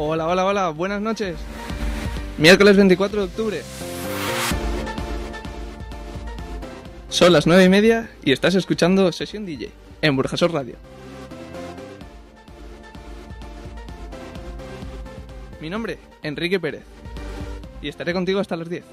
Hola, hola, hola, buenas noches. Miércoles 24 de octubre. Son las nueve y media y estás escuchando Sesión DJ en Burjasor Radio. Mi nombre, Enrique Pérez. Y estaré contigo hasta las 10.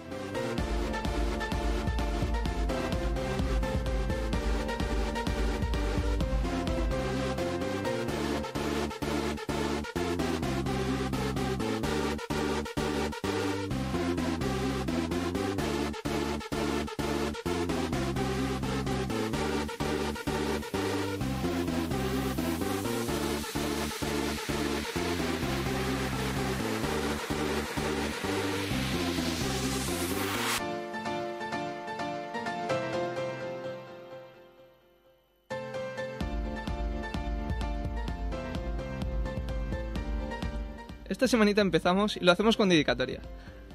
Esta semanita empezamos y lo hacemos con dedicatoria.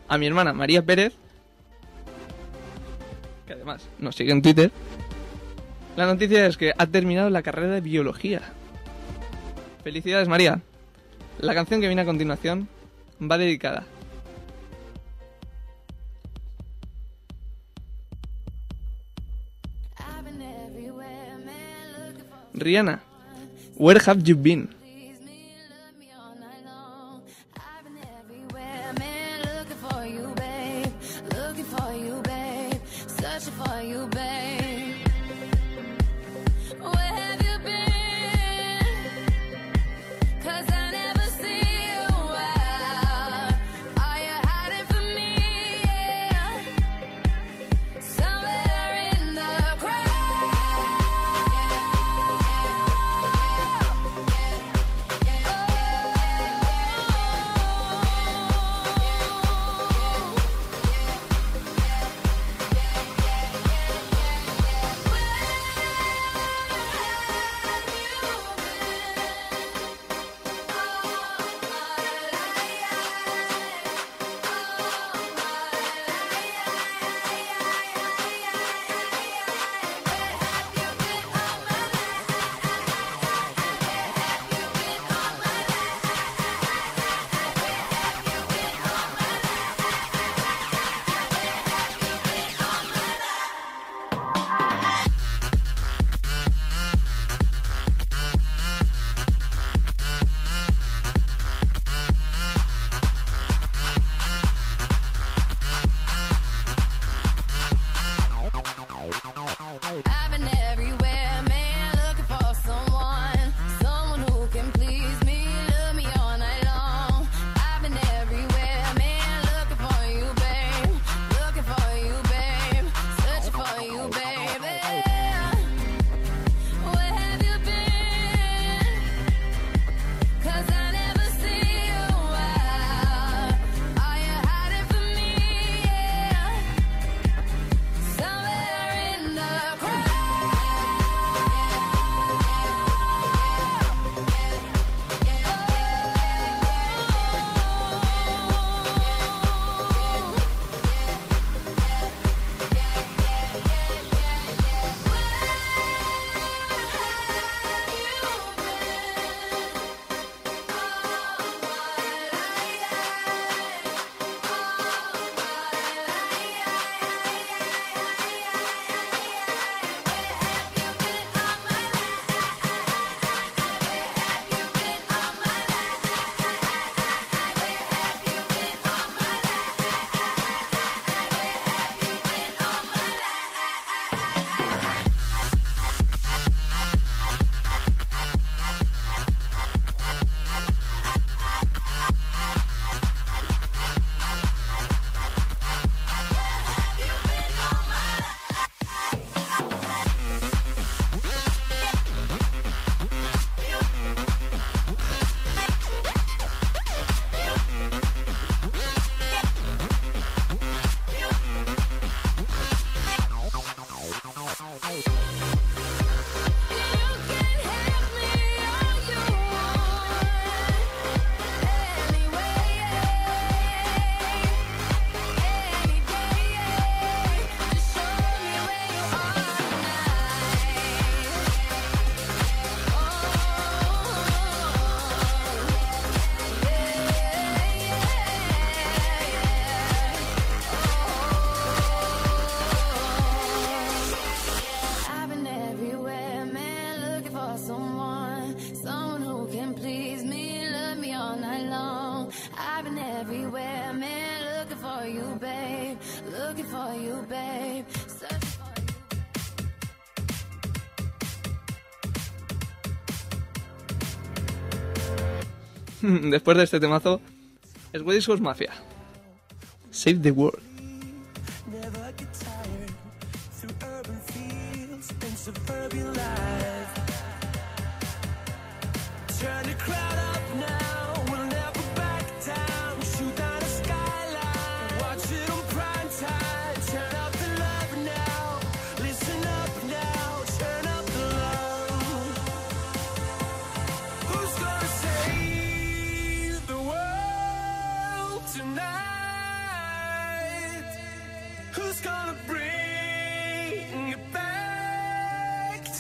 A mi hermana María Pérez, que además nos sigue en Twitter. La noticia es que ha terminado la carrera de biología. Felicidades María. La canción que viene a continuación va dedicada. Rihanna, where have you been? for you, babe. después de este temazo, Swedish House Mafia. Save the World.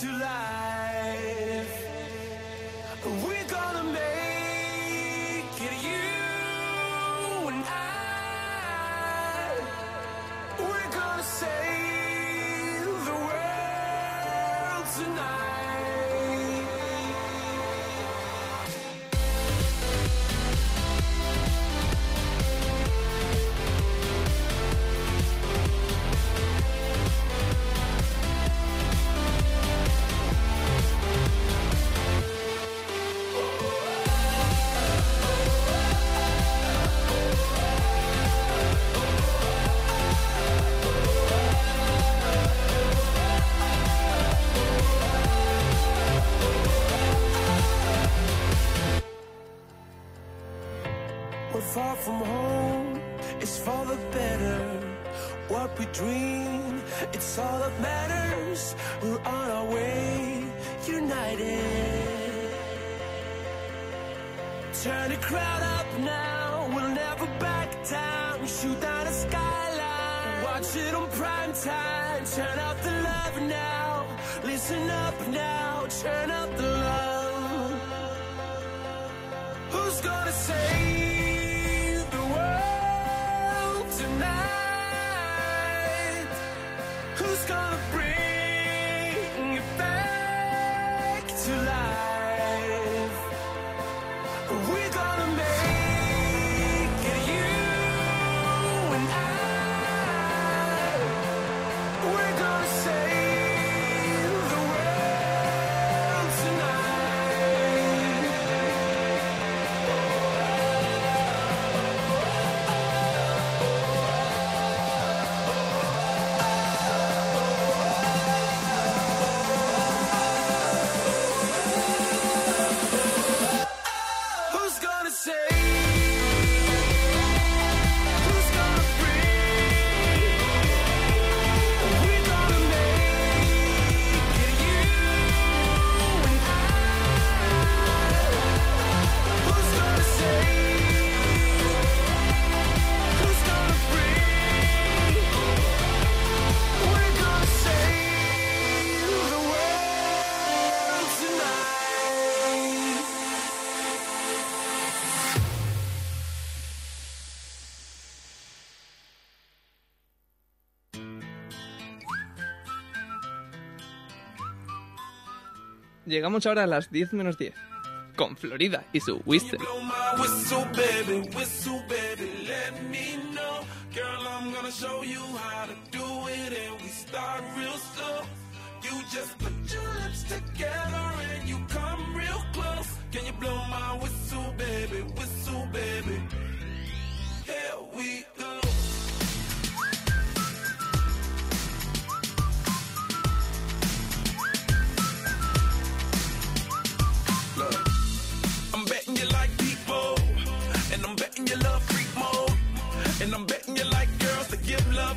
To life? Far from home, it's for the better. What we dream, it's all that matters. We're on our way, united. Turn the crowd up now, we'll never back down. Shoot down the skyline, watch it on prime time. Turn up the love now, listen up now, turn up the love. Gonna bring Llegamos ahora a las 10 menos 10. Con Florida y su Whistle. Can you blow my whistle, baby, whistle, baby? We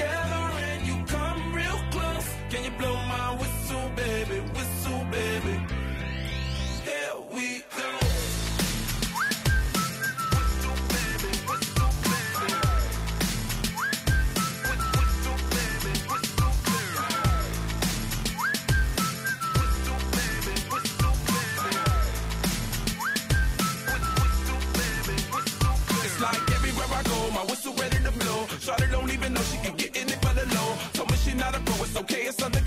Together okay, it's something.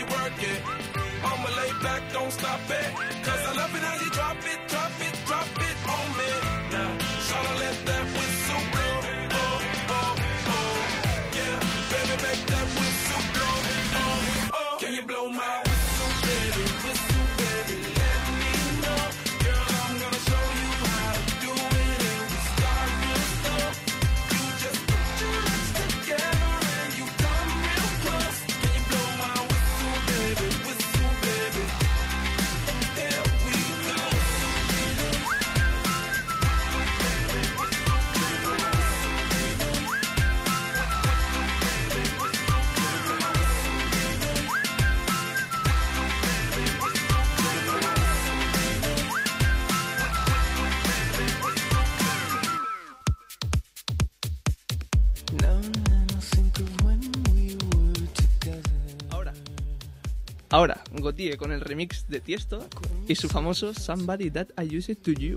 you work it. I'ma lay back, don't stop it. Cause I love it how you drop it, drop Ahora, Gotye con el remix de Tiesto y su famoso Somebody That I Use It To You.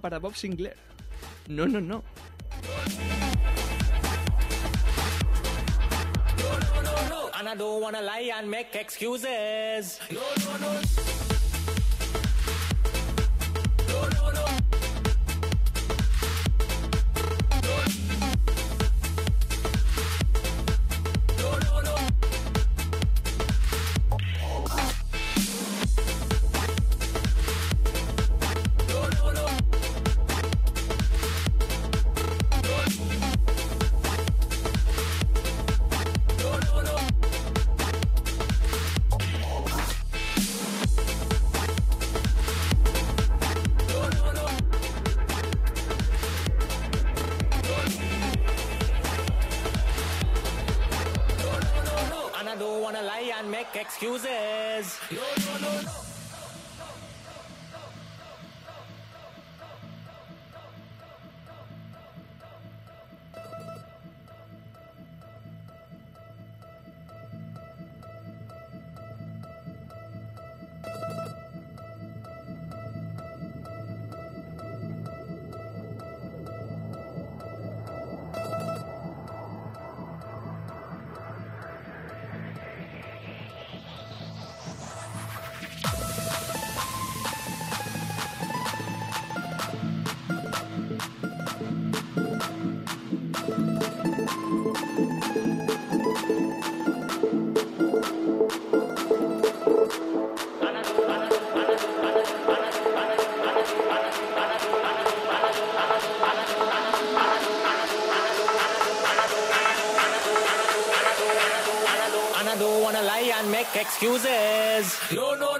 para Bob Sinclair. No, no, no. And I don't wanna lie and make excuses. No, no, no. Excuses. Excuses.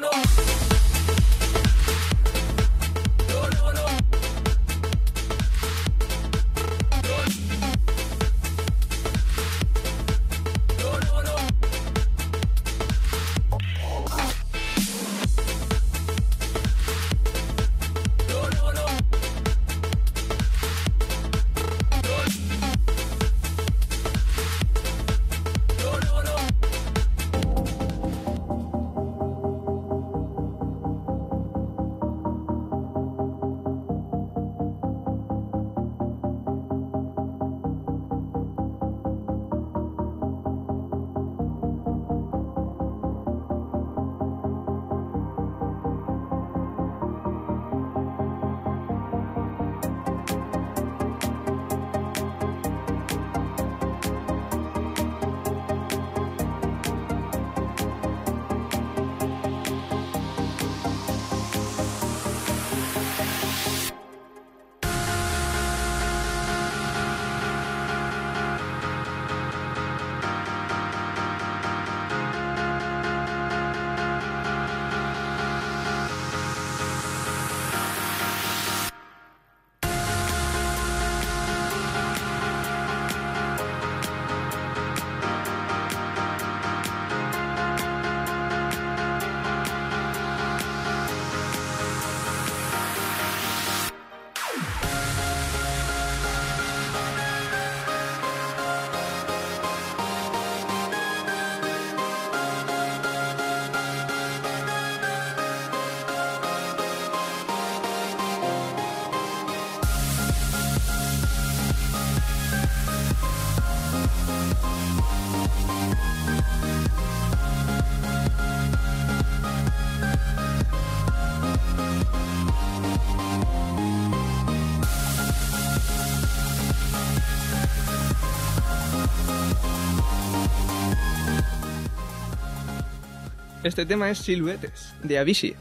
Este tema es Siluetes, de Avicii.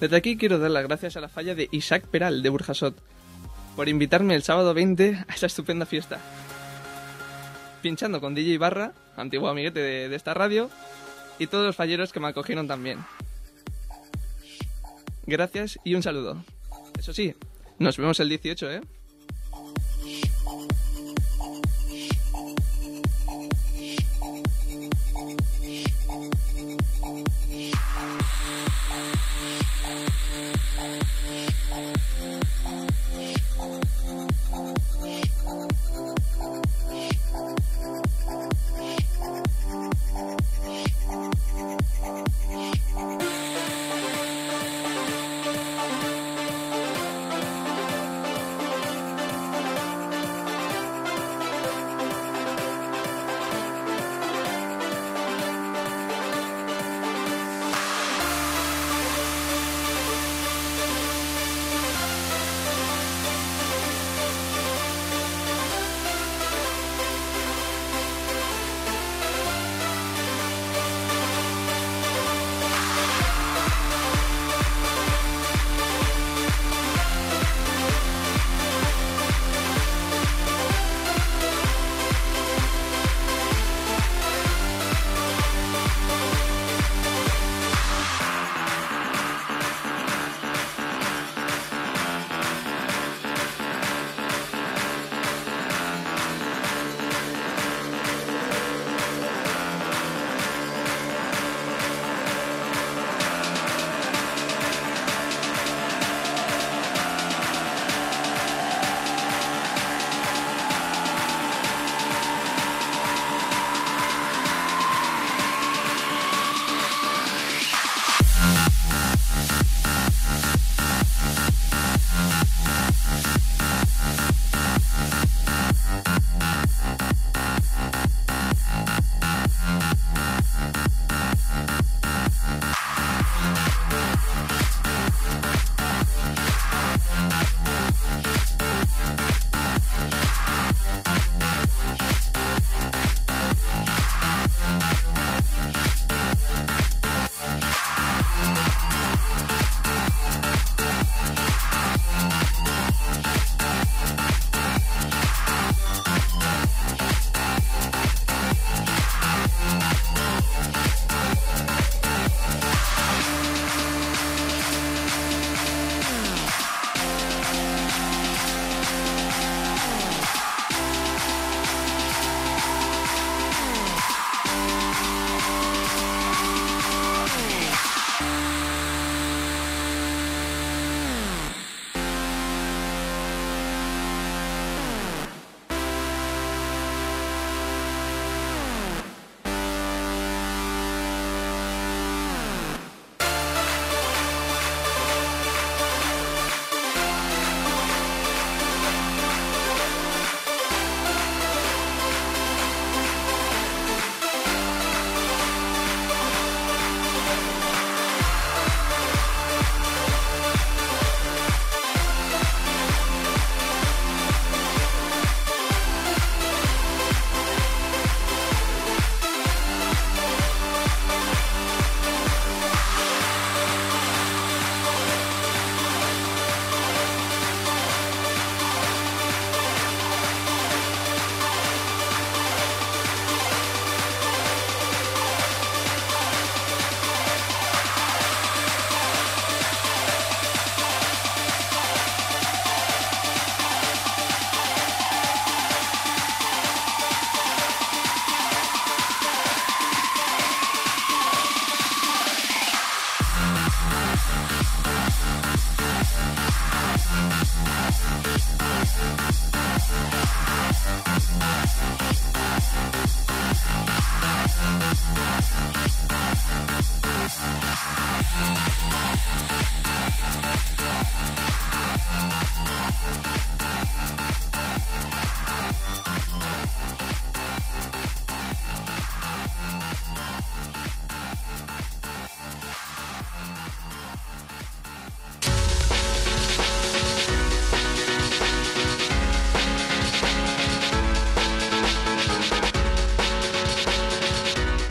Desde aquí quiero dar las gracias a la falla de Isaac Peral, de Burjasot, por invitarme el sábado 20 a esa estupenda fiesta. Pinchando con DJ Barra, antiguo amiguete de esta radio, y todos los falleros que me acogieron también. Gracias y un saludo. Eso sí, nos vemos el 18, ¿eh?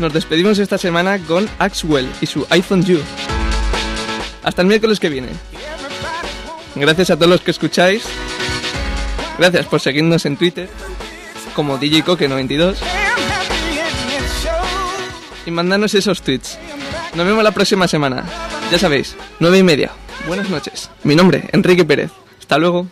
Nos despedimos esta semana con Axwell y su iPhone You. Hasta el miércoles que viene. Gracias a todos los que escucháis. Gracias por seguirnos en Twitter como DJCoque92 y mandarnos esos tweets. Nos vemos la próxima semana. Ya sabéis, nueve y media. Buenas noches. Mi nombre, Enrique Pérez. Hasta luego.